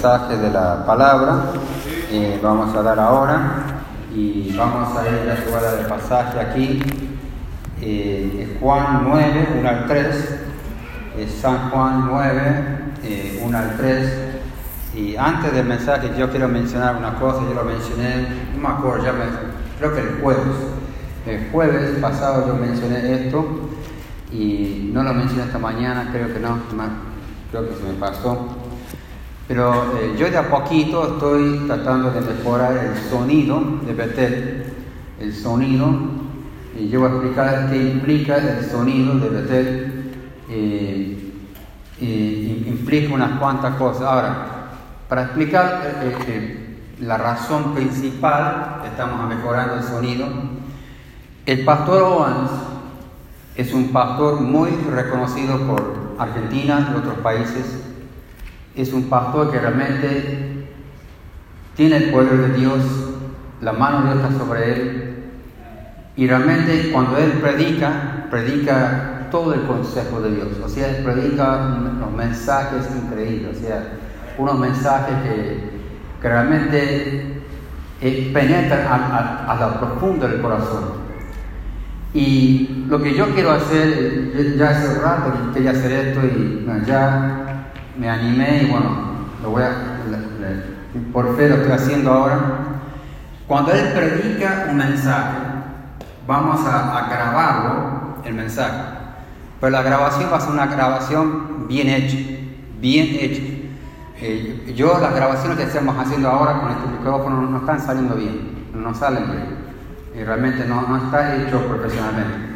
mensaje de la palabra. Eh, vamos a dar ahora y vamos a ir a jugada del pasaje aquí. Eh, Juan 9, 1 al 3. San Juan 9, 1 al 3. Y antes del mensaje yo quiero mencionar una cosa, yo lo mencioné, no me acuerdo, ya me, creo que el jueves. El jueves pasado yo mencioné esto y no lo mencioné esta mañana, creo que no, creo que se me pasó. Pero eh, yo de a poquito estoy tratando de mejorar el sonido de Betel, el sonido, y yo voy a explicar qué implica el sonido de Betel, eh, implica unas cuantas cosas. Ahora, para explicar eh, la razón principal, estamos mejorando el sonido, el pastor Owens es un pastor muy reconocido por Argentina y otros países. Es un pastor que realmente tiene el poder de Dios, la mano de Dios está sobre él. Y realmente cuando él predica, predica todo el consejo de Dios. O sea, él predica unos mensajes increíbles. O sea, unos mensajes que, realmente eh, penetran a, a, a del corazón. Y lo que yo quiero hacer, ya hace rato que quería hacer esto y ya me animé y bueno, lo voy a, por fe lo estoy haciendo ahora. Cuando Él predica un mensaje, vamos a, grabarlo, el mensaje. Pero la grabación va a ser una grabación bien hecha, bien hecha. Eh, yo las grabaciones que estamos haciendo ahora con este micrófono no están saliendo bien, no salen bien y realmente no, no está hecho profesionalmente.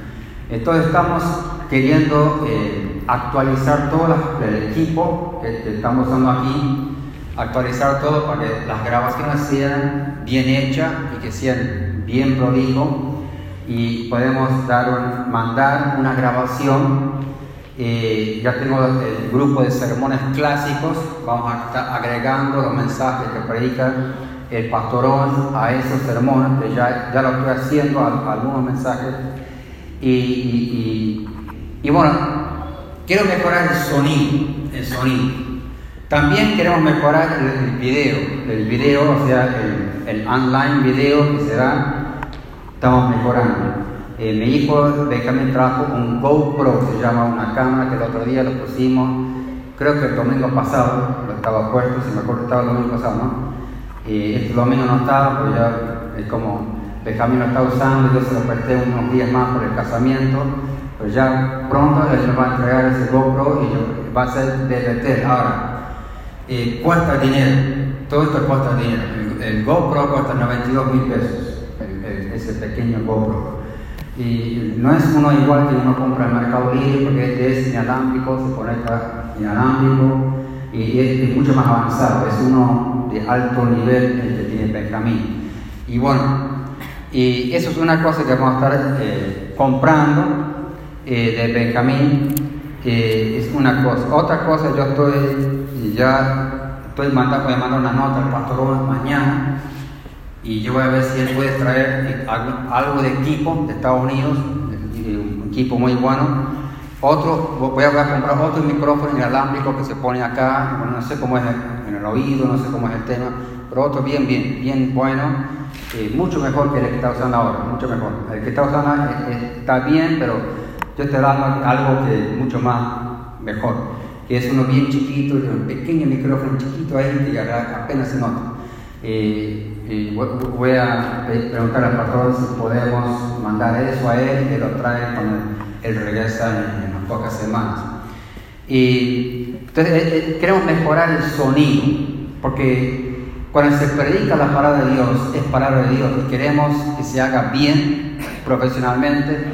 Entonces estamos queriendo eh, actualizar todo el equipo que, estamos usando aquí, actualizar todo para que las grabaciones sean bien hechas y que sean bien prolijo y podemos dar mandar una grabación. Eh, ya tengo el grupo de sermones clásicos, vamos a estar agregando los mensajes que predican el pastorón a esos sermones, que ya, ya lo estoy haciendo, algunos mensajes. Y, y, bueno, quiero mejorar el sonido, el sonido. También queremos mejorar el, video, el video, o sea, el, online video que será, estamos mejorando. Eh, mi hijo Benjamín trajo un GoPro, se llama una cámara que el otro día lo pusimos, creo que el domingo pasado, lo estaba puesto, si me acuerdo, estaba el domingo pasado, ¿no? Este domingo no estaba, pues ya es como Benjamín lo está usando, yo se lo presté unos días más por el casamiento, pues ya pronto él me va a entregar ese GoPro y va a ser de Ahora, eh, cuesta dinero, todo esto cuesta dinero. El, GoPro cuesta 92 mil pesos, ese pequeño GoPro. Y no es uno igual que uno compra en Mercado Libre porque este es inalámbrico, se conecta inalámbrico y es mucho más avanzado, es uno de alto nivel el que tiene Benjamín. Y bueno, y eso es una cosa que vamos a estar eh, comprando eh, de Benjamín, es una cosa. Otra cosa, yo estoy ya estoy mandando, voy a mandar una nota al pastor mañana y yo voy a ver si él puede traer algo de equipo de Estados Unidos, un equipo muy bueno. Otro, voy a, comprar otro micrófono inalámbrico que se pone acá, no sé cómo es oído, no sé cómo es el tema, pero otro bien, bien, bien bueno, eh, mucho mejor que el que está usando ahora, mucho mejor. El que está usando ahora está bien, pero yo estoy dando algo que mucho más mejor, que es uno bien chiquito, un pequeño micrófono chiquito ahí y apenas se nota. Eh, voy a preguntar al pastor si podemos mandar eso a él y que lo trae cuando él regresa en, en unas pocas semanas. Y entonces, eh, eh, queremos mejorar el sonido, porque cuando se predica la palabra de Dios, es palabra de Dios, y queremos que se haga bien, profesionalmente,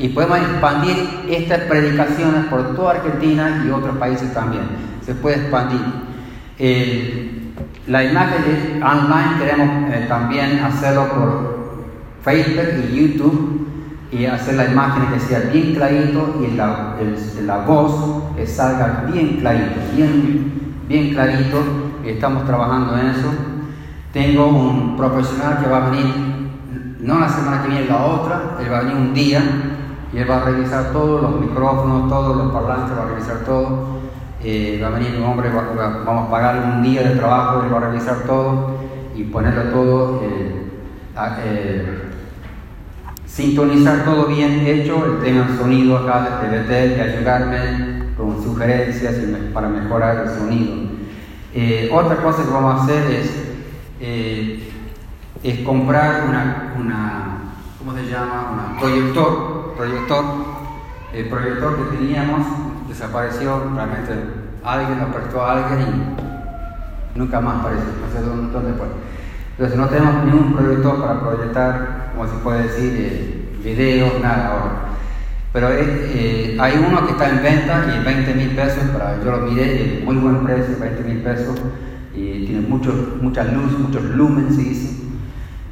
y podemos expandir estas predicaciones por toda Argentina y otros países también. Se puede expandir. la imagen online queremos eh, también hacerlo por Facebook y YouTube y hacer la imagen que sea bien clarito y la, la voz que salga bien clarito, bien, bien clarito. Estamos trabajando en eso. Tengo un profesional que va a venir, no la semana que viene, la otra, él va a venir un día y él va a revisar todos los micrófonos, todos los parlantes, va a revisar todo. va a venir un hombre, vamos a pagarle un día de trabajo, él va a revisar todo y ponerlo todo, sintonizar todo bien hecho, el tema sonido acá de TVT y ayudarme con sugerencias para mejorar el sonido. otra cosa que vamos a hacer es, es comprar una, una, ¿cómo se llama? Un proyector, proyector. El proyector que teníamos desapareció, realmente alguien lo prestó a alguien y nunca más apareció, no sé dónde, fue. Entonces no tenemos ningún proyector para proyectar, como se puede decir, eh, videos, nada ahora. Pero eh, hay uno que está en venta y 20 mil pesos, para, yo lo miré, muy buen precio, 20 mil pesos, y tiene mucho, mucha luz, muchos lumens, se dice.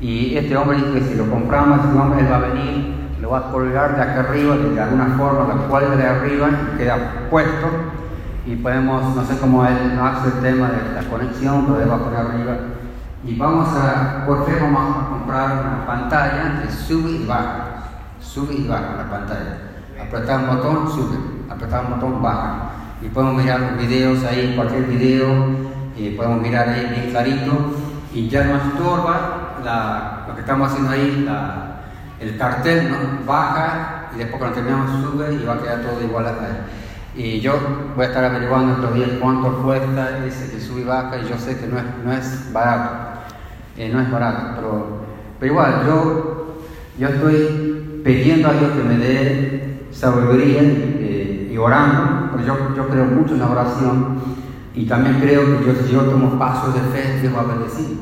Y este hombre dijo que si lo compramos, este hombre él va a venir, lo a colgar de acá arriba, de alguna forma, la cual de arriba queda puesto y podemos, no sé cómo él no hace el tema de la conexión, pero él va a poner arriba. Y vamos a, por qué vamos a comprar una pantalla que sube y baja, sube y baja la pantalla. Apretar un botón, sube, apretar un botón, baja. Y podemos mirar los videos ahí, cualquier video, podemos mirar ahí bien clarito, y ya no estorba lo que estamos haciendo ahí, el cartel baja y después cuando terminamos sube y va a quedar todo igual a Y yo voy a estar averiguando estos días cuánto cuesta ese que sube y baja y yo sé que no es, no es barato, eh, no es barato, pero, pero igual yo, yo estoy pidiendo a Dios que me dé sabiduría y, eh, orando, porque yo, yo creo mucho en la oración y también creo que yo, si yo tomo pasos de fe, Dios va a bendecir.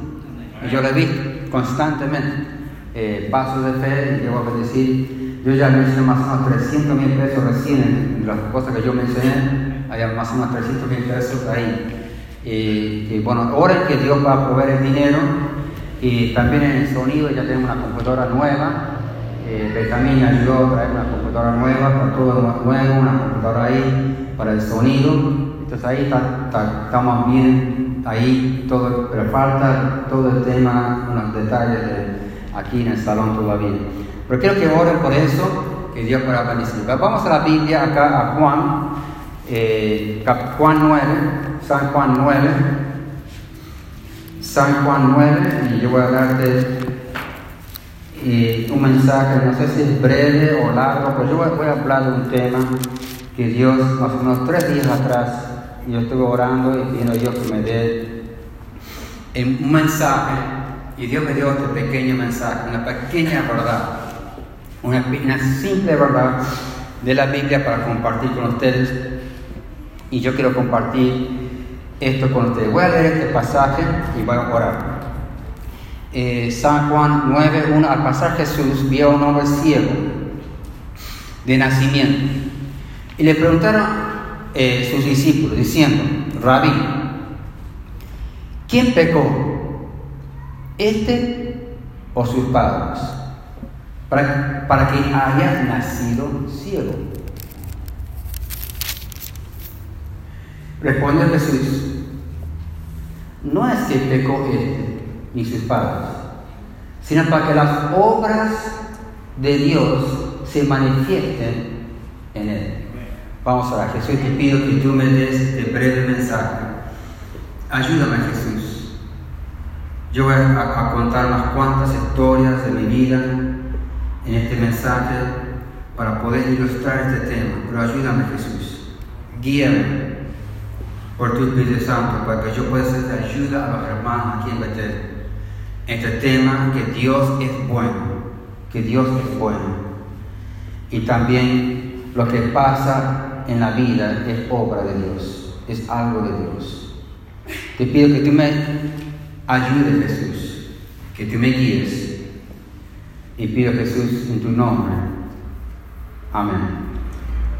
Y yo lo he visto constantemente eh, pasos de fe y llego a decir, yo ya mencioné más o menos 300 mil pesos recién en las cosas que yo mencioné, hay más o menos 300 mil pesos ahí. Bueno, ahora que Dios va a proveer el dinero y también en el sonido ya tenemos una computadora nueva. Eh, también ayudó a traer una computadora nueva, para todo nuevo, una computadora ahí para el sonido. Entonces ahí estamos bien ahí todo, pero falta todo el tema, unos detalles de aquí en el salón todavía. Pero quiero que oren por eso, que Dios pueda bendecir. Vamos a la Biblia acá a Juan, eh, Juan 9, San Juan 9, San Juan 9, y yo voy a darte eh, un mensaje, no sé si es breve o largo, pero yo voy, a hablar de un tema que Dios, más o menos tres días atrás, yo estuve orando y pidiendo a Dios que me dé un mensaje y Dios me dio este pequeño mensaje, una pequeña verdad, una, simple verdad de la Biblia para compartir con ustedes y yo quiero compartir esto con ustedes. Voy a leer este pasaje y voy a orar. Eh, San Juan 9, 1, al pasar Jesús vio a un hombre ciego de nacimiento y le preguntaron eh, sus discípulos, diciendo, Rabí, ¿quién pecó? ¿Este o sus padres? Para, para que haya nacido ciego. Respondió Jesús, no es que pecó este ni sus padres, sino para que las obras de Dios se manifiesten en él. Vamos a orar. Jesús, te pido que tú me des este breve mensaje. Ayúdame, Jesús. Yo voy a, contar unas cuantas historias de mi vida en este mensaje para poder ilustrar este tema. Pero ayúdame, Jesús. Guíame por tu Espíritu Santo para que yo pueda ser de ayuda a los hermanos aquí en Betel. Este tema que Dios es bueno, que Dios es bueno. Y también lo que pasa en la vida es obra de Dios, es algo de Dios. Te pido que tú me ayudes, Jesús, que tú me guíes. Y pido, Jesús, en tu nombre. Amén.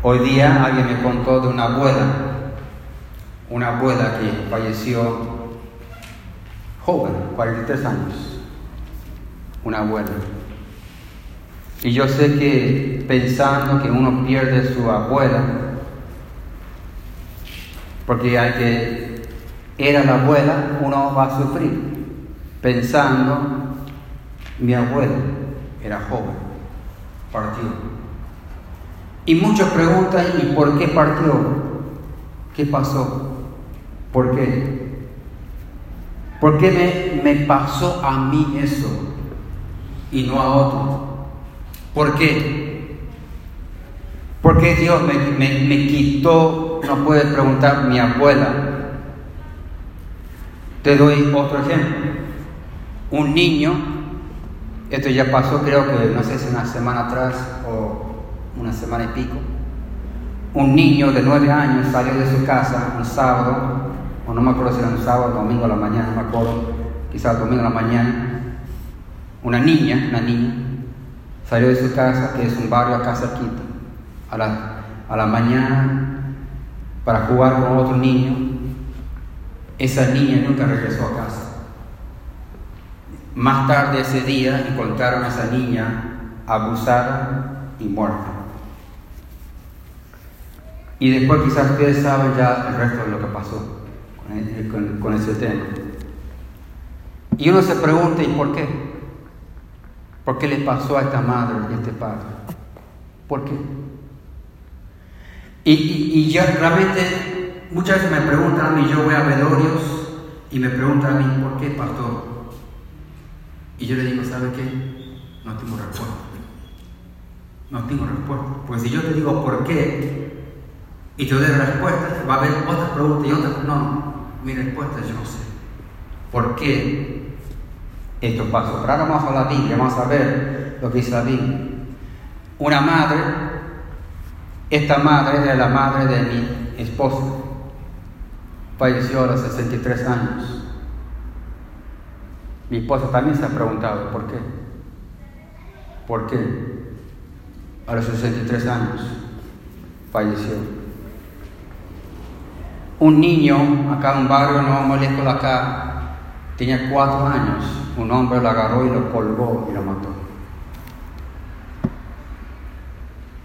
Hoy día alguien me contó de una abuela, una abuela que falleció joven, 43 años, una abuela. Y yo sé que pensando que uno pierde su abuela, porque al que era la abuela, uno va a sufrir, pensando, mi abuela era joven, partió. Y muchos preguntan, ¿y por qué partió? ¿Qué pasó? ¿Por qué? ¿Por qué me, me pasó a mí eso y no a otro? ¿Por qué? ¿Por qué Dios me, me, me quitó? No puede preguntar mi abuela. Te doy otro ejemplo. Un niño, esto ya pasó creo que no sé si una semana atrás o una semana y pico, un niño de nueve años salió de su casa un sábado, o no me acuerdo si era un sábado, domingo a la mañana, no me acuerdo, quizás domingo a la mañana, una niña, una niña, salió de su casa, que es un barrio acá cerquita, a la, a la mañana para jugar con otro niño. Esa niña nunca regresó a casa. Más tarde ese día encontraron a esa niña abusada y muerta. Y después quizás ustedes saben ya el resto de lo que pasó con, ese tema. Y uno se pregunta, ¿y por qué? ¿Por qué le pasó a esta madre y a este padre? ¿Por qué? Y, y, yo realmente, muchas veces me preguntan a mí, yo voy a velorios y me preguntan a mí, ¿por qué, pastor? Y yo le digo, ¿sabe qué? No tengo respuesta. No tengo respuesta. Pues si yo te digo por qué, y te doy respuesta, va a haber otras preguntas y otras. No, mi respuesta yo no sé. ¿Por qué esto pasó? Pero ahora vamos a la Biblia, vamos a ver lo que dice la Biblia. Una madre, esta madre era la madre de mi esposo, falleció a los 63 años. Mi esposa también se ha preguntado, ¿por qué? ¿Por qué? A los 63 años falleció. Un niño, acá en un barrio no muy lejos acá, tenía cuatro años. Un hombre lo agarró y lo colgó y lo mató.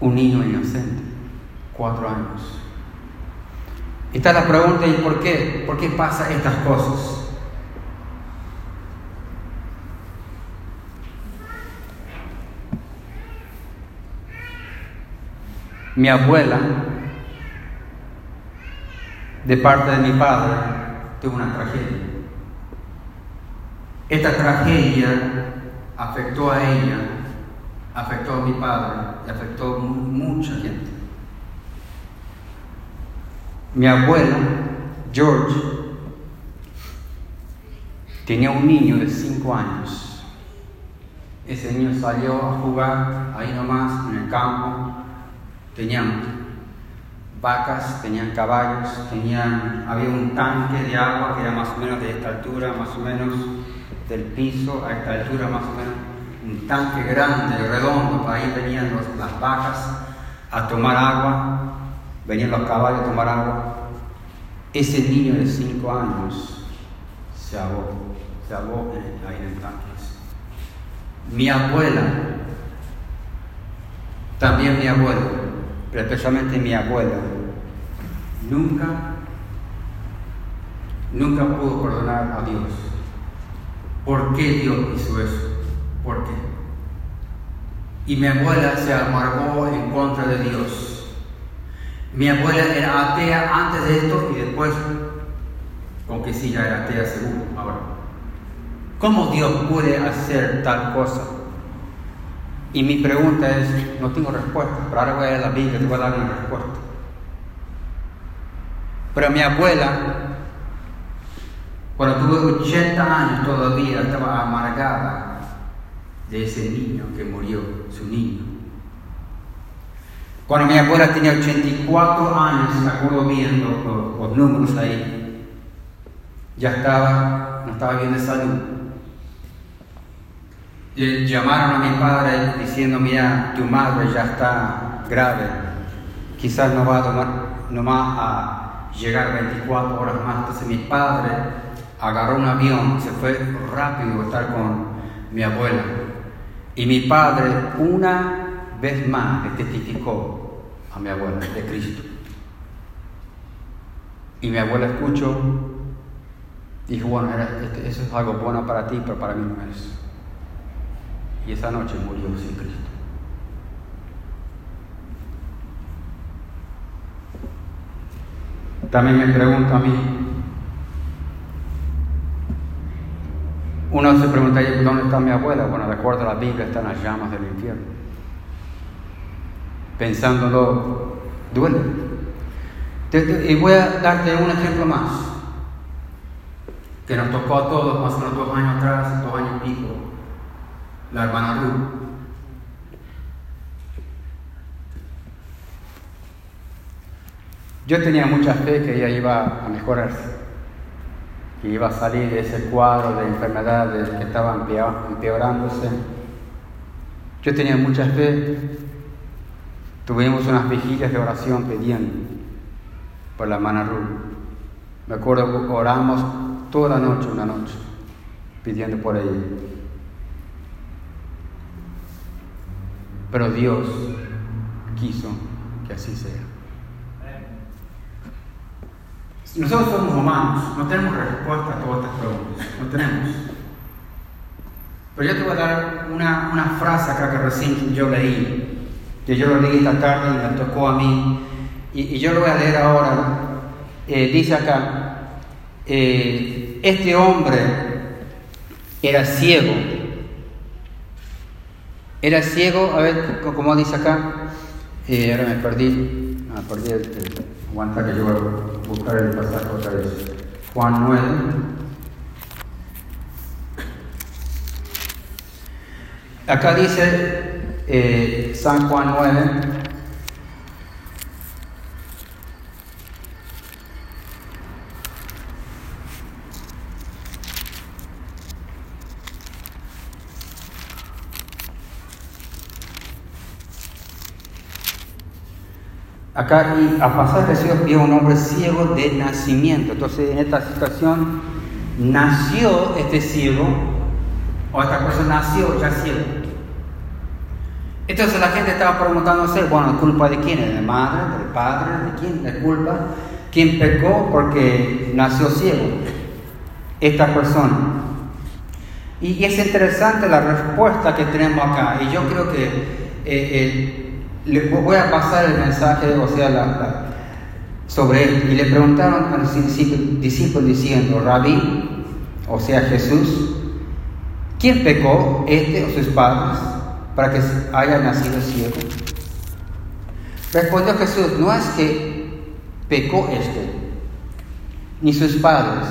Un niño inocente, cuatro años. Esta la pregunta, ¿y por qué? ¿Por qué pasa estas cosas? Mi abuela de parte de mi padre tuvo una tragedia. Esta tragedia afectó a ella, afectó a mi padre y afectó a mucha gente. Mi abuelo, George, tenía un niño de 5 años. Ese niño salió a jugar ahí nomás en el campo. Tenía vacas, tenían caballos, tenían, había un tanque de agua que era más o menos de esta altura, más o menos del piso a esta altura, más o menos un tanque grande, redondo, ahí venían las vacas a tomar agua, venían los caballos a tomar agua. Ese niño de cinco años se ahogó, se ahogó ahí en el. Mi abuela, también mi abuelo, pero especialmente mi abuela, nunca, nunca pudo perdonar a Dios. ¿Por qué Dios hizo eso? ¿Por qué? Y mi abuela se amargó en contra de Dios. Mi abuela era atea antes de esto y después, aunque sí, ya era atea seguro. Ahora, ¿cómo Dios puede hacer tal cosa? Y mi pregunta es, no tengo respuesta, pero ahora voy a la Biblia te voy a dar una respuesta. Pero mi abuela, cuando tuvo 80 años todavía, estaba amargada de ese niño que murió, su niño. Cuando mi abuela tenía 84 años, me acuerdo bien los, números ahí, ya estaba, no estaba bien de salud llamaron a mi padre diciendo, mira, tu madre ya está grave, quizás no va a tomar, no a llegar 24 horas más. Entonces mi padre agarró un avión, se fue rápido a estar con mi abuela. Y mi padre una vez más le testificó a mi abuela de Cristo. Y mi abuela escuchó, dijo, bueno, este, eso es algo bueno para ti, pero para mí no es y esa noche murió sin Cristo. también me pregunto a mí, uno se preguntaría, ¿dónde está mi abuela? Bueno, de acuerdo a la Biblia, están las llamas del infierno. Pensándolo, duele. Y voy a darte un ejemplo más, que nos tocó a todos más o menos dos años atrás, dos años y pico, la hermana Ruth. Yo tenía mucha fe que ella iba a mejorarse, que iba a salir de ese cuadro de enfermedades que estaban empeorándose. Yo tenía mucha fe. Tuvimos unas vigilias de oración pidiendo por la hermana Ruth. Me acuerdo que oramos toda noche, una noche, pidiendo por ella. Pero Dios quiso que así sea. Nosotros somos humanos, no tenemos respuesta a todas estas preguntas, no tenemos. Pero yo te voy a dar una, una frase acá que recién yo leí, yo lo leí esta tarde y me tocó a mí, y, yo lo voy a leer ahora. Eh, dice acá, eh, este hombre era ciego, era ciego, a ver, ¿cómo dice acá? Eh, ahora me perdí, ah, Aguanta que yo voy a buscar el pasaje otra vez. Juan 9. Acá dice eh, San Juan 9. Acá y a pasar Jesús vio un hombre ciego de nacimiento. Entonces en esta situación nació este ciego, o esta persona nació ya ciego. Entonces la gente estaba preguntándose, bueno, ¿culpa de quién? ¿De la madre? ¿Del padre? ¿De quién? ¿De culpa? ¿Quién pecó porque nació ciego? Esta persona. Y, es interesante la respuesta que tenemos acá. Y yo creo que eh, le voy a pasar el mensaje, o sea, sobre él. Y le preguntaron a los discípulos diciendo, Rabí, o sea, Jesús, ¿quién pecó, este o sus padres, para que haya nacido ciego? Respondió Jesús, no es que pecó este, ni sus padres,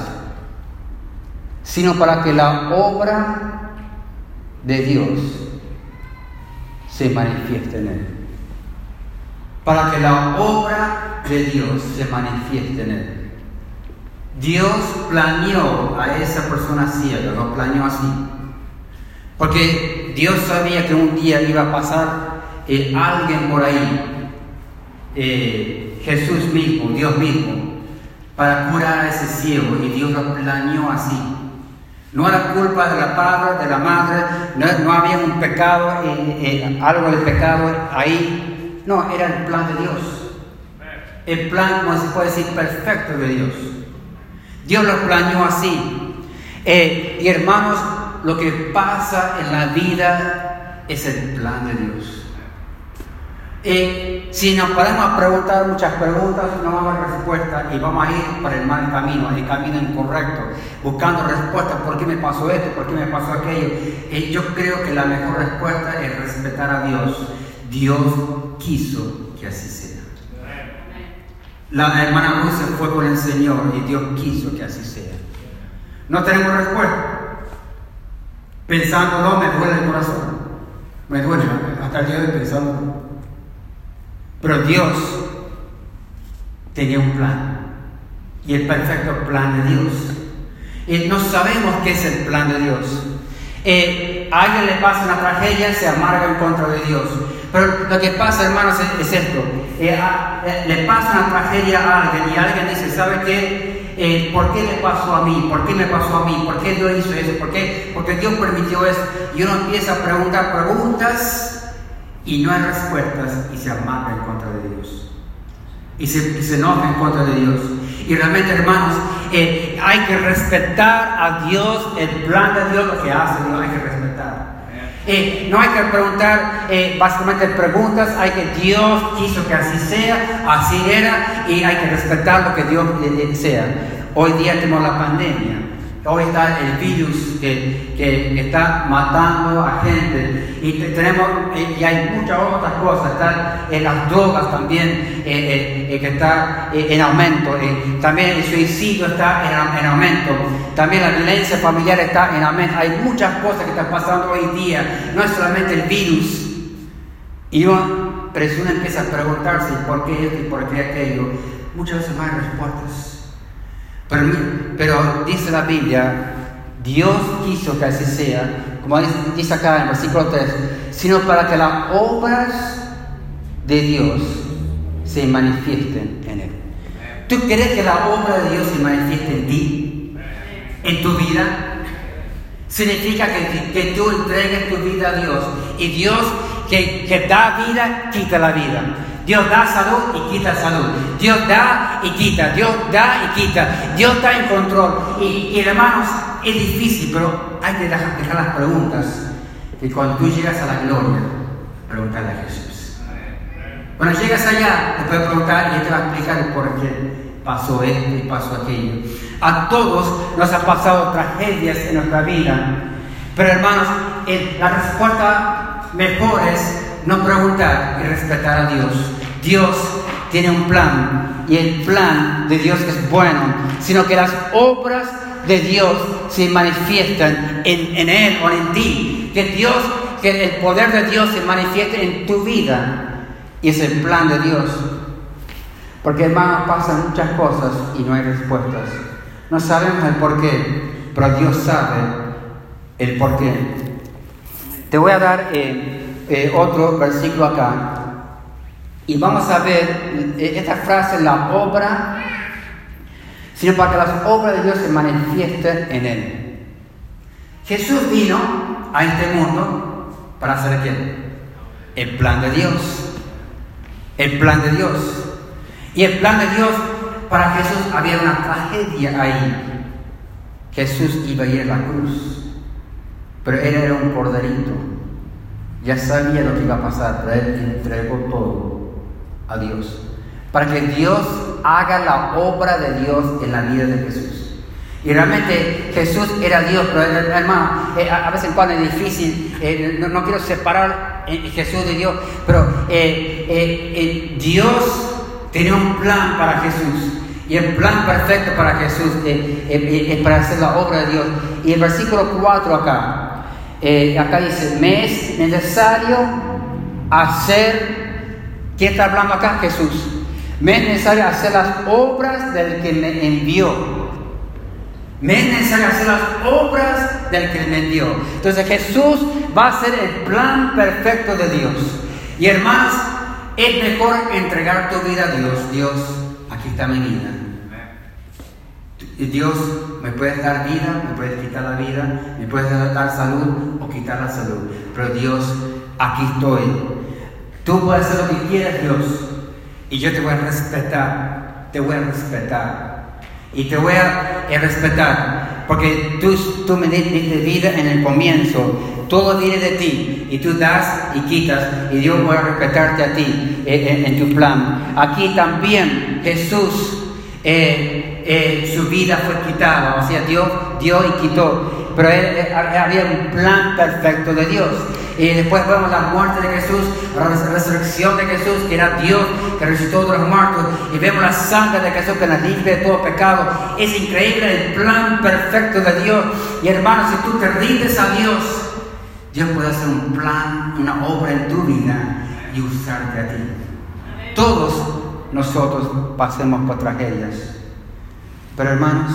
sino para que la obra de Dios se manifieste en él para que la obra de Dios se manifieste en él. Dios planeó a esa persona ciega, lo planeó así. Porque Dios sabía que un día iba a pasar eh, alguien por ahí, eh, Jesús mismo, Dios mismo, para curar a ese ciego y Dios lo planeó así. No era culpa de la padre, de la madre, no, había un pecado, eh, algo de pecado ahí no, era el plan de Dios. El plan, como se puede decir, perfecto de Dios. Dios lo planeó así. Eh, y hermanos, lo que pasa en la vida es el plan de Dios. Eh, si nos podemos preguntar muchas preguntas, no vamos a dar respuesta y vamos a ir por el mal camino, el camino incorrecto, buscando respuestas, ¿por qué me pasó esto? ¿Por qué me pasó aquello? Eh, yo creo que la mejor respuesta es respetar a Dios Dios quiso que así sea. La hermana Ruth se fue con el Señor y Dios quiso que así sea. No tenemos respuesta. Pensándolo me duele el corazón. Me duele hasta el día de pensándolo. Pero Dios tenía un plan. Y el perfecto plan de Dios. Y no sabemos qué es el plan de Dios. Eh, a alguien le pasa una tragedia, se amarga en contra de Dios. Pero lo que pasa, hermanos, es, esto. Eh, eh, le pasa una tragedia a alguien y alguien dice, ¿sabe qué? Eh, ¿Por qué le pasó a mí? ¿Por qué me pasó a mí? ¿Por qué Dios hizo eso? ¿Por qué? Porque Dios permitió eso. Y uno empieza a preguntar preguntas y no hay respuestas y se amarga en contra de Dios. Y se, y se enoja en contra de Dios. Y realmente, hermanos, hay que respetar a Dios, el plan de Dios, lo que hace Dios, hay que respetar. Eh, no hay que preguntar eh, básicamente preguntas, hay que Dios quiso que así sea, así era, y hay que respetar lo que Dios sea. Hoy día tenemos la pandemia. Hoy está el virus que, está matando a gente. Y tenemos y hay muchas otras cosas, están en las drogas también eh, eh, que está eh, en aumento, también el suicidio está en, en, aumento, también la violencia familiar está en aumento, hay muchas cosas que están pasando hoy día, no es solamente el virus. Y uno, pero empieza a preguntarse por qué esto y por qué aquello, muchas veces no hay respuestas. Pero, dice la Biblia, Dios quiso que así sea, como dice acá en el versículo 3, sino para que las obras de Dios se manifiesten en Él. ¿Tú crees que la obra de Dios se manifieste en ti? ¿En tu vida? Significa que, que tú entregues tu vida a Dios y Dios que, que da vida, quita la vida. Dios da salud y quita salud. Dios da y quita. Dios da y quita. Dios está en control. Y, hermanos, es difícil, pero hay que dejar, las preguntas. Y cuando tú llegas a la gloria, pregúntale a Jesús. Cuando llegas allá, te puedes preguntar y Él te va a explicar por qué pasó esto y pasó aquello. A todos nos ha pasado tragedias en nuestra vida. Pero hermanos, la respuesta mejor es no preguntar y respetar a Dios. Dios tiene un plan y el plan de Dios es bueno, sino que las obras de Dios se manifiestan en, Él o en ti. Que Dios, que el poder de Dios se manifieste en tu vida. Y es el plan de Dios. Porque hermano, pasan muchas cosas y no hay respuestas. No sabemos el por qué, pero Dios sabe el por qué. Te voy a dar eh, eh, otro versículo acá. Y vamos a ver eh, esta frase, la obra, sino para que las obras de Dios se manifiesten en Él. Jesús vino a este mundo para hacer qué? El plan de Dios. El plan de Dios. Y el plan de Dios para Jesús había una tragedia ahí. Jesús iba a ir a la cruz, pero él era un corderito ya sabía lo que iba a pasar, pero él entregó todo a Dios. Para que Dios haga la obra de Dios en la vida de Jesús. Y realmente Jesús era Dios, pero hermano, eh, a veces cuando es difícil, eh, no, quiero separar eh, Jesús de Dios, pero Dios tenía un plan para Jesús. Y el plan perfecto para Jesús es para hacer la obra de Dios. Y el versículo 4 acá, eh, acá dice, me es necesario hacer, ¿quién está hablando acá? Jesús. Me es necesario hacer las obras del que me envió. Me es necesario hacer las obras del que me envió. Entonces Jesús va a ser el plan perfecto de Dios. Y hermanos, es mejor entregar tu vida a Dios. Dios, aquí está mi vida. Dios me puedes dar vida, me puedes quitar la vida, me puedes dar salud o quitar la salud. Pero Dios, aquí estoy. Tú puedes hacer lo que quieras, Dios. Y yo te voy a respetar. Te voy a respetar. Y te voy a respetar. Porque tú, tú me diste vida en el comienzo. Todo viene de ti. Y tú das y quitas. Y Dios va a respetarte a ti eh, en, tu plan. Aquí también Jesús. Eh, eh, su vida fue quitada, o sea, Dios dio y quitó, pero había un plan perfecto de Dios. Y después vemos la muerte de Jesús, la resurrección de Jesús, que era Dios que resucitó de los muertos, y vemos la sangre de Jesús que nos limpia de todo pecado. Es increíble el plan perfecto de Dios. Y hermano, si tú te rindes a Dios, Dios puede hacer un plan, una obra en tu vida y usarte a ti. Todos nosotros pasemos por tragedias. Pero hermanos,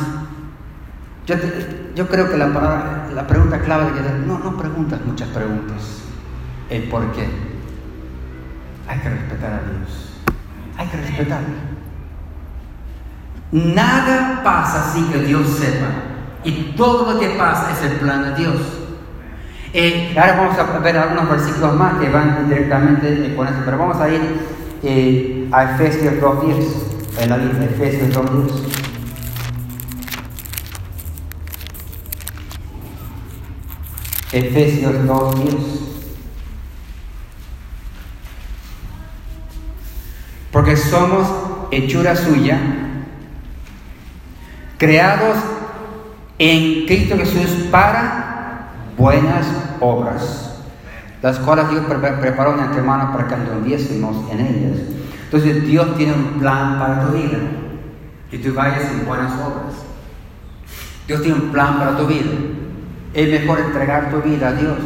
yo, creo que la, la pregunta clave que no, no preguntas muchas preguntas. El por qué. Hay que respetar a Dios. Hay que respetarlo. Nada pasa sin que Dios sepa. Y todo lo que pasa es el plan de Dios. Eh, ahora vamos a ver algunos versículos más que van directamente con eso, pero vamos a ir eh, a Efesios 2.10. En la Efesios 2.10. Efesios 2.10. Porque somos hechura suya, creados en Cristo Jesús para buenas obras, las cuales Dios preparó en antemano para que anduviésemos en ellas. Entonces Dios tiene un plan para tu vida, que tú vayas en buenas obras. Dios tiene un plan para tu vida. Es mejor entregar tu vida a Dios.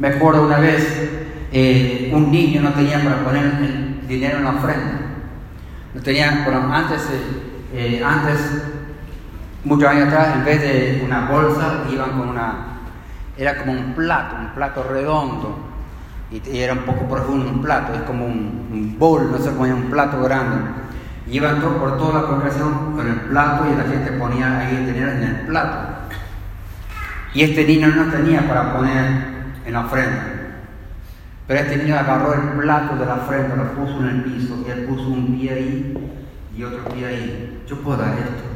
Me acuerdo una vez, eh, un niño no tenía para poner dinero en la ofrenda. No tenía, bueno, antes, eh, eh, antes, muchos años atrás, en vez de una bolsa, iban con una, era como un plato, un plato redondo. Y, era un poco profundo un plato, es como un, un bowl, no sé cómo un plato grande Iban por toda la congregación con el plato y la gente ponía ahí el dinero en el plato. Y este niño no tenía para poner en la ofrenda. Pero este niño agarró el plato de la ofrenda, lo puso en el piso y él puso un pie ahí y otro pie ahí. Yo puedo dar esto.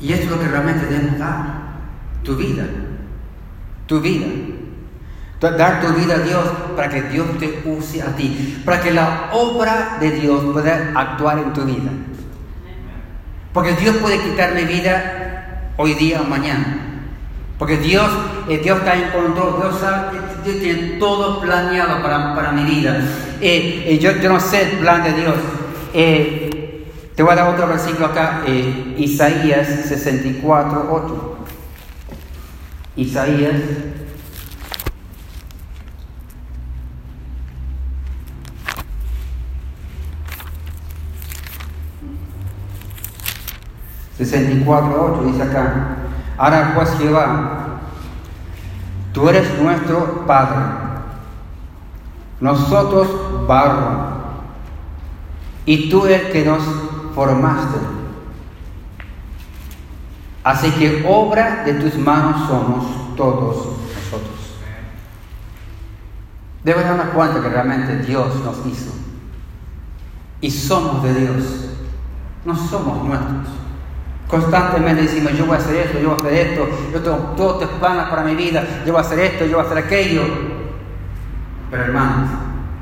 Y esto es lo que realmente debemos dar. Tu vida. Tu vida. Dar tu vida a Dios para que Dios te use a ti, para que la obra de Dios pueda actuar en tu vida. Porque Dios puede quitar mi vida hoy día o mañana. Porque Dios, eh, Dios está en control, Dios sabe, Dios tiene todo planeado para, mi vida. Eh, eh, yo, yo, no sé el plan de Dios. te voy a dar otro versículo acá, Isaías 64, 8. Isaías 64.8 dice acá, ahora pues Jehová, tú eres nuestro Padre, nosotros barro, y tú el que nos formaste. Así que obra de tus manos somos todos nosotros. Debes darnos cuenta que realmente Dios nos hizo. Y somos de Dios. No somos nuestros. Constantemente decimos, yo voy a hacer esto, yo voy a hacer esto, yo tengo todos tus planes para mi vida, yo voy a hacer esto, yo voy a hacer aquello. Pero hermanos,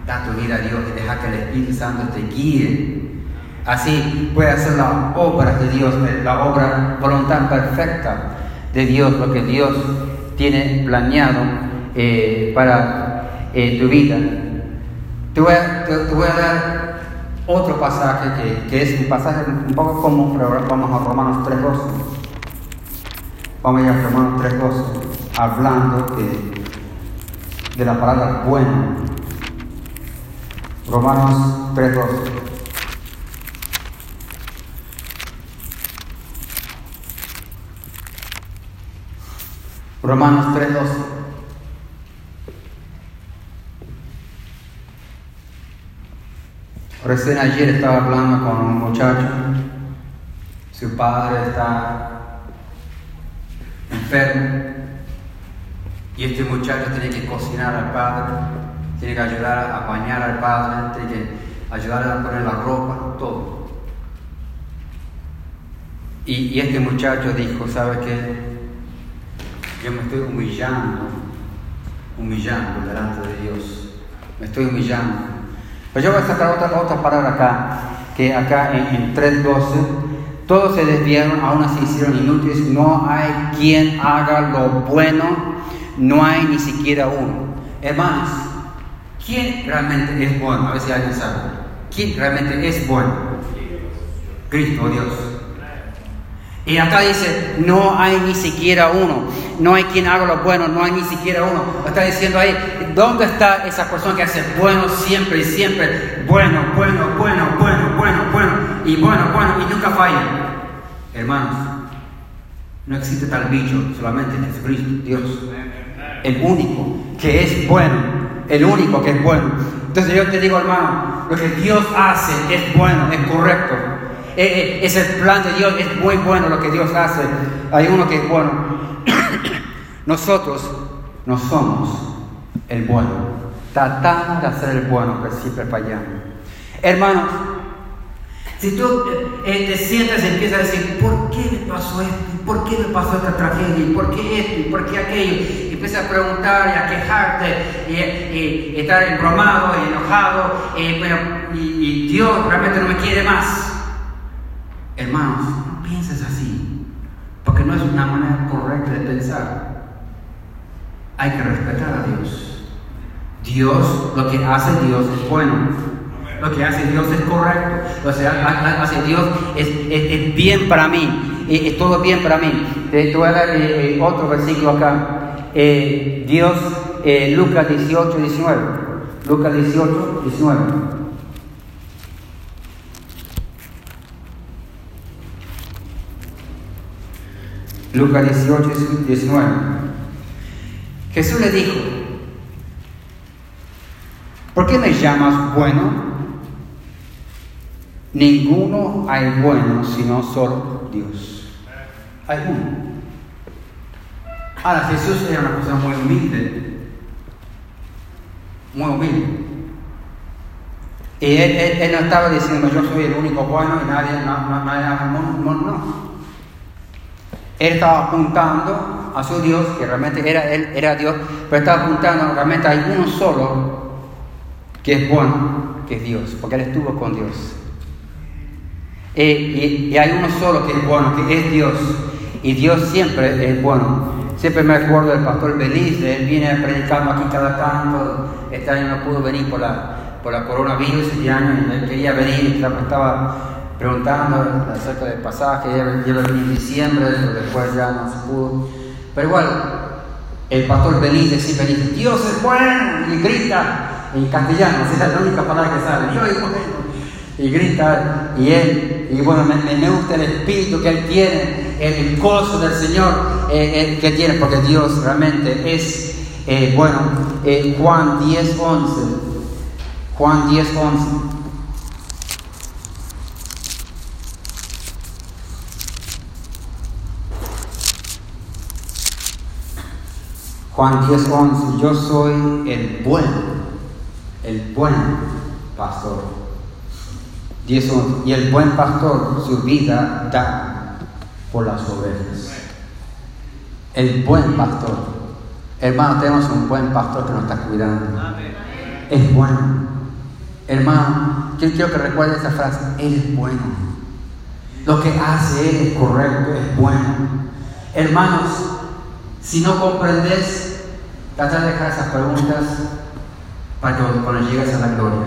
da tu vida a Dios y deja que el Espíritu Santo te guíe. Así puedes hacer la obra de Dios, la obra voluntad perfecta de Dios, lo que Dios tiene planeado eh, para eh, tu vida. Te voy a dar otro pasaje que, es un pasaje un poco común, pero ahora vamos a Romanos 3.12. Vamos a ir a Romanos 3.12, hablando de la palabra bueno. Romanos 3.12. Romanos 3.12. Recién ayer estaba hablando con un muchacho, su padre está enfermo y este muchacho tiene que cocinar al padre, tiene que ayudar a bañar al padre, tiene que ayudar a poner la ropa, todo. Y, este muchacho dijo, ¿sabe qué? Yo me estoy humillando, humillando delante de Dios, me estoy humillando pues yo voy a sacar otra, otra palabra acá, que acá en, 3.12, todos se desviaron, aún así hicieron inútiles, no hay quien haga lo bueno, no hay ni siquiera uno. Hermanos, ¿quién realmente es bueno? A ver si alguien sabe. ¿Quién realmente es bueno? Cristo, Dios. Y acá dice, no hay ni siquiera uno, no hay quien haga lo bueno, no hay ni siquiera uno. Está diciendo ahí, ¿dónde está esa persona que hace bueno siempre y siempre? Bueno, bueno, bueno, bueno, bueno, bueno, y bueno, bueno, y nunca falla. Hermanos, no existe tal bicho, solamente Jesucristo, Dios. El único que es bueno, el único que es bueno. Entonces yo te digo, hermano, lo que Dios hace es bueno, es correcto. Eh, eh, es el plan de Dios, es muy bueno lo que Dios hace. Hay uno que es bueno. Nosotros no somos el bueno. Tratamos de hacer el bueno, pero siempre fallamos. Hermanos, si tú eh, te sientas y empiezas a decir, ¿por qué me pasó esto? ¿Por qué me pasó esta tragedia? ¿Y por qué esto? ¿Y por qué aquello? Y empieza a preguntar y a quejarte y, estar embromado y enojado y, y Dios realmente no me quiere más. Hermanos, no pienses así, porque no es una manera correcta de pensar. Hay que respetar a Dios. Dios, lo que hace Dios es bueno. Lo que hace Dios es correcto. Lo que hace Dios es, bien para mí. Es, todo bien para mí. Te voy a dar eh, eh, otro versículo acá. Eh, Dios, Lucas 18, 19. Lucas 18, 19. Lucas 18, 19. Jesús le dijo, ¿por qué me llamas bueno? Ninguno hay bueno sino solo Dios. Hay uno. Ahora, Jesús era una persona muy humilde. Muy humilde. Y él, no estaba diciendo yo soy el único bueno y nadie, no, no, no, no, Él estaba apuntando a su Dios, que realmente era, él era Dios, pero estaba apuntando realmente hay uno solo que es bueno, que es Dios, porque él estuvo con Dios. Eh, y, hay uno solo que es bueno, que es Dios. Y Dios siempre es bueno. Siempre me acuerdo del pastor Belice, él viene predicando aquí cada tanto. Este año no pudo venir por la, por la coronavirus, este año él quería venir, estaba preguntando acerca del pasaje, lleva venir en diciembre, pero después ya no se pudo. Pero igual, el pastor Belice siempre dice, Dios es bueno, y grita en castellano, esa es la única palabra que sale, Dios es bueno y grita, y él, y bueno, me, me, gusta el espíritu que él tiene, el, gozo del Señor eh, que tiene, porque Dios realmente es eh, bueno. Eh, Juan 10, 11. Juan 10, 11. Juan 10, 11. Yo soy el bueno, el buen pastor. Y el buen pastor su vida da por las ovejas. El buen pastor. Hermano, tenemos un buen pastor que nos está cuidando. Es bueno. Hermano, yo quiero que recuerde esa frase. Él es bueno. Lo que hace Él es correcto, es bueno. Hermanos, si no comprendes, trata de dejar esas preguntas para que cuando llegues a la gloria.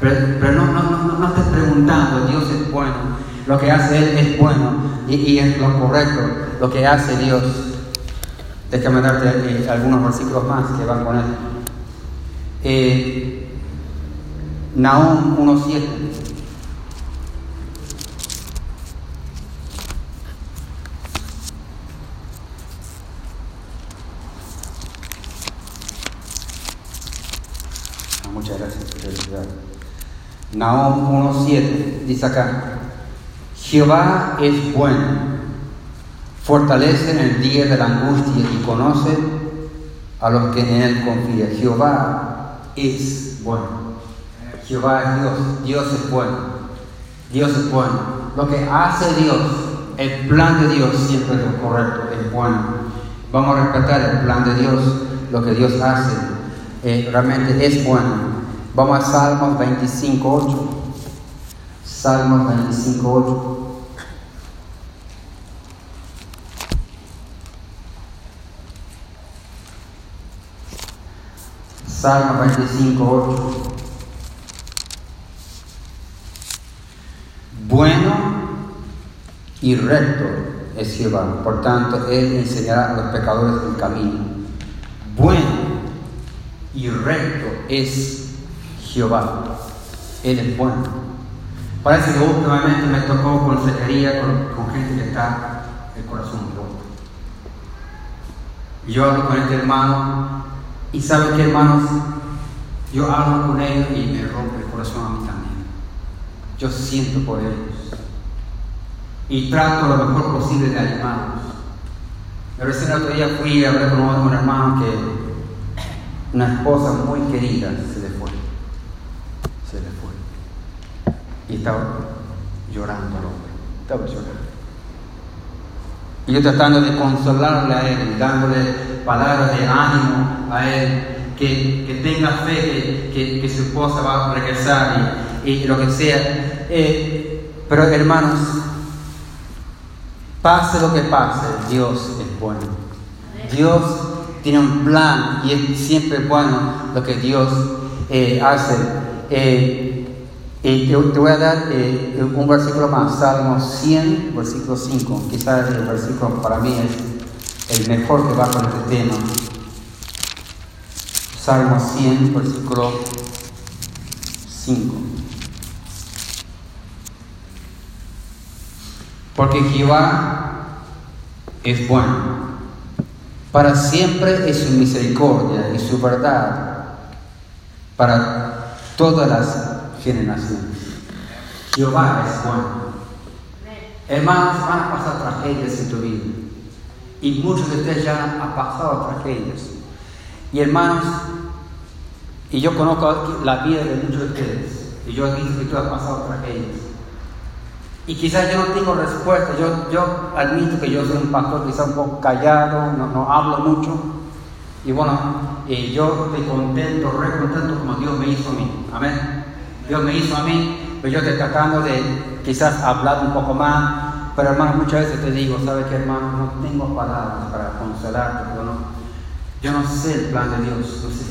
Pero, no, no, no, estés preguntando, Dios es bueno, lo que hace Él es bueno y, es lo correcto, lo que hace Dios. Déjame darte eh, algunos versículos más que van con Él. Eh, Nahum 1.7. muchas gracias por Nahum 1.7 dice acá, Jehová es bueno, fortalece en el día de la angustia y conoce a los que en él confían. Jehová es bueno. Jehová es Dios, Dios es bueno, Dios es bueno. Lo que hace Dios, el plan de Dios siempre es correcto, es bueno. Vamos a respetar el plan de Dios, lo que Dios hace, eh, realmente es bueno. Vamos a Salmos 25.8. Salmos 25.8. Salmo 25.8. Bueno y recto es Jehová. Por tanto, Él enseñará a los pecadores el camino. Bueno y recto es Jehová. Él es bueno. Parece que últimamente me tocó consejería con, con gente que está el corazón roto. Yo hablo con este hermano y saben que hermanos, yo hablo con ellos y me rompe el corazón a mí también. Yo siento por ellos y trato lo mejor posible de animarlos. Pero ese otro día fui a hablar con un hermano que una esposa muy querida se le fue y estaba llorando el hombre, estaba llorando. Y yo tratando de consolarle a él, dándole palabras de ánimo a él, que, tenga fe que, su esposa va a regresar y, lo que sea. Eh, pero hermanos, pase lo que pase, Dios es bueno. Dios tiene un plan y es siempre bueno lo que Dios eh, hace. Eh, y te, voy a dar eh, un versículo más, Salmo 100, versículo 5. Quizás el versículo para mí es el mejor que va con este tema. Salmo 100, versículo 5. Porque Jehová es bueno. Para siempre es su misericordia y su verdad para todas las generaciones. Jehová es bueno. Hermanos, van a pasar tragedias en tu vida. Y muchos de ustedes ya han pasado tragedias. Y hermanos, y yo conozco la vida de muchos de ustedes. Y yo he que tú has pasado tragedias. Y quizás yo no tengo respuesta. Yo, yo admito que yo soy un pastor quizás un poco callado, no, no hablo mucho. Y bueno, y yo estoy contento, re contento como Dios me hizo a mí. Amén. Dios me hizo a mí, pero yo estoy tratando de quizás hablar un poco más. Pero hermano, muchas veces te digo, ¿sabes qué hermano? No tengo palabras para consolarte, pero no, yo no sé el plan de Dios, no sé.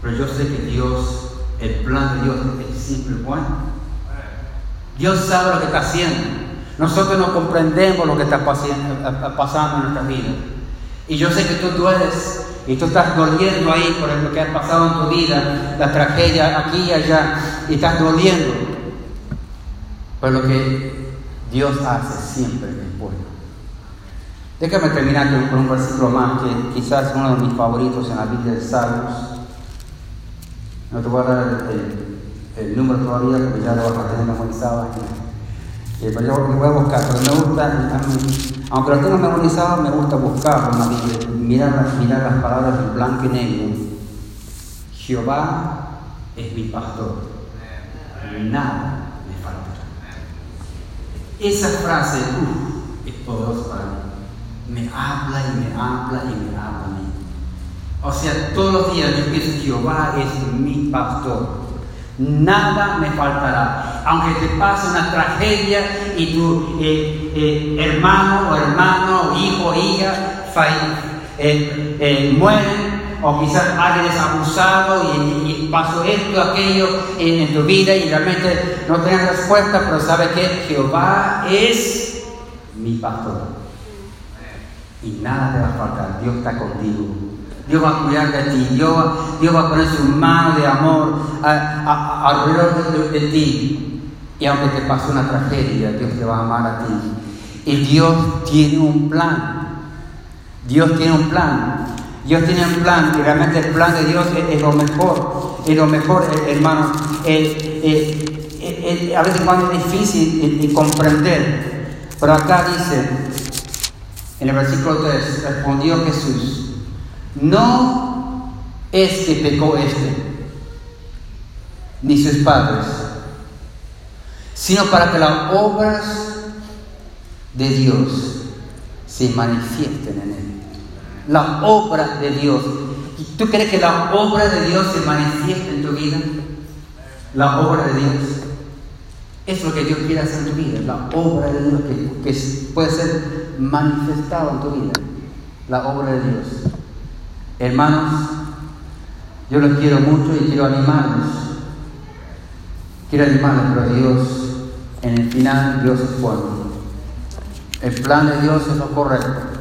Pero yo sé que Dios, el plan de Dios es siempre bueno. Dios sabe lo que está haciendo. Nosotros no comprendemos lo que está pasando en nuestra vida. Y yo sé que tú dueles y tú estás doliendo ahí por lo que ha pasado en tu vida, la tragedia aquí y allá, y estás doliendo. Pero lo que Dios hace siempre es bueno. Déjame terminar con un versículo más que quizás es uno de mis favoritos en la Biblia de Salmos. No te voy a dar el, número todavía porque ya lo vas a tener memorizado. Eh, voy a buscar, pero me gusta, aunque lo tengo memorizado, me gusta buscarlo mirar, las palabras en blanco y negro. Jehová es mi pastor. Nada me falta. Esa frase es poderosa para mí. Me habla y me habla y me habla a mí. O sea, todos los días yo pienso, Jehová es mi pastor. Nada me faltará. Aunque te pase una tragedia y tu eh, eh, hermano o hermano, hijo o hija eh, eh, mueren o quizás alguien es abusado y, pasó esto, aquello en, tu vida y realmente no tienes respuesta, pero sabe que Jehová es mi pastor. Y nada te va a faltar, Dios está contigo. Dios va a cuidar de ti, Dios, va a poner su mano de amor alrededor de, ti. Y aunque te pase una tragedia, Dios te va a amar a ti. Y Dios tiene un plan. Dios tiene un plan. Dios tiene un plan y realmente el plan de Dios es, lo mejor. Es lo mejor, eh, hermano. a veces cuando es difícil de comprender. Pero acá dice, en el versículo 3, respondió Jesús, no es que pecó este, ni sus padres, sino para que las obras de Dios se manifiesten en él la obra de Dios. ¿Tú crees que la obra de Dios se manifiesta en tu vida? La obra de Dios. Es lo que Dios quiere hacer en tu vida, la obra de Dios que, puede ser manifestado en tu vida, la obra de Dios. Hermanos, yo los quiero mucho y quiero animarlos. Quiero animarlos, pero Dios, en el final, Dios es bueno. El plan de Dios es lo correcto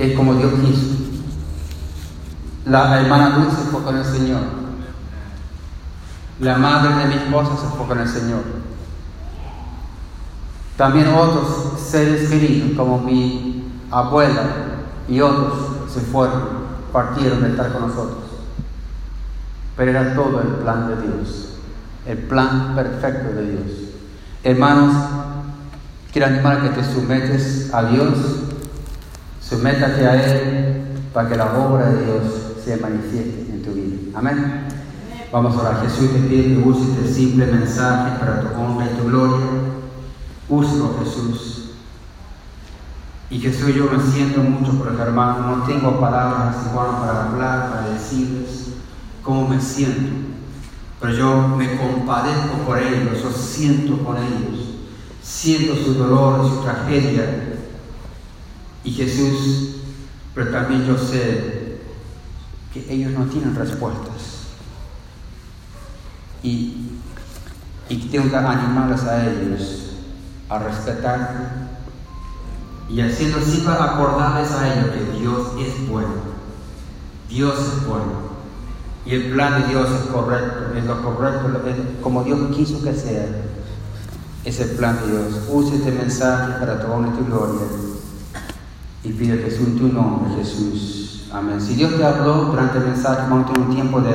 es como Dios quiso. La hermana Dulce se fue con el Señor. La madre de mi esposa se fue con el Señor. También otros seres queridos, como mi abuela y otros, se fueron, partieron de estar con nosotros. Pero era todo el plan de Dios, el plan perfecto de Dios. Hermanos, quiero animar a que te sometes a Dios Sométate a Él para que la obra de Dios se manifieste en tu vida. Amén. Vamos a orar. Jesús, te pido que uses este simple mensaje para tu honra y tu gloria. Úselo, Jesús. Y Jesús, yo me siento mucho por los hermanos, no tengo palabras igual para hablar, para decirles cómo me siento. Pero yo me compadezco por ellos, yo siento con ellos, siento su dolor, su tragedia. Y Jesús, pero también yo sé que ellos no tienen respuestas. Y, y tengo que animarles a ellos a respetar y haciendo siempre acordarles a ellos que Dios es bueno. Dios es bueno. Y el plan de Dios es correcto, es lo correcto, como Dios quiso que sea. Es el plan de Dios. Use este mensaje para toda nuestra gloria. Y pide Jesús en tu nombre, Jesús. Amén. Si Dios te habló durante el mensaje, vamos a tener un tiempo de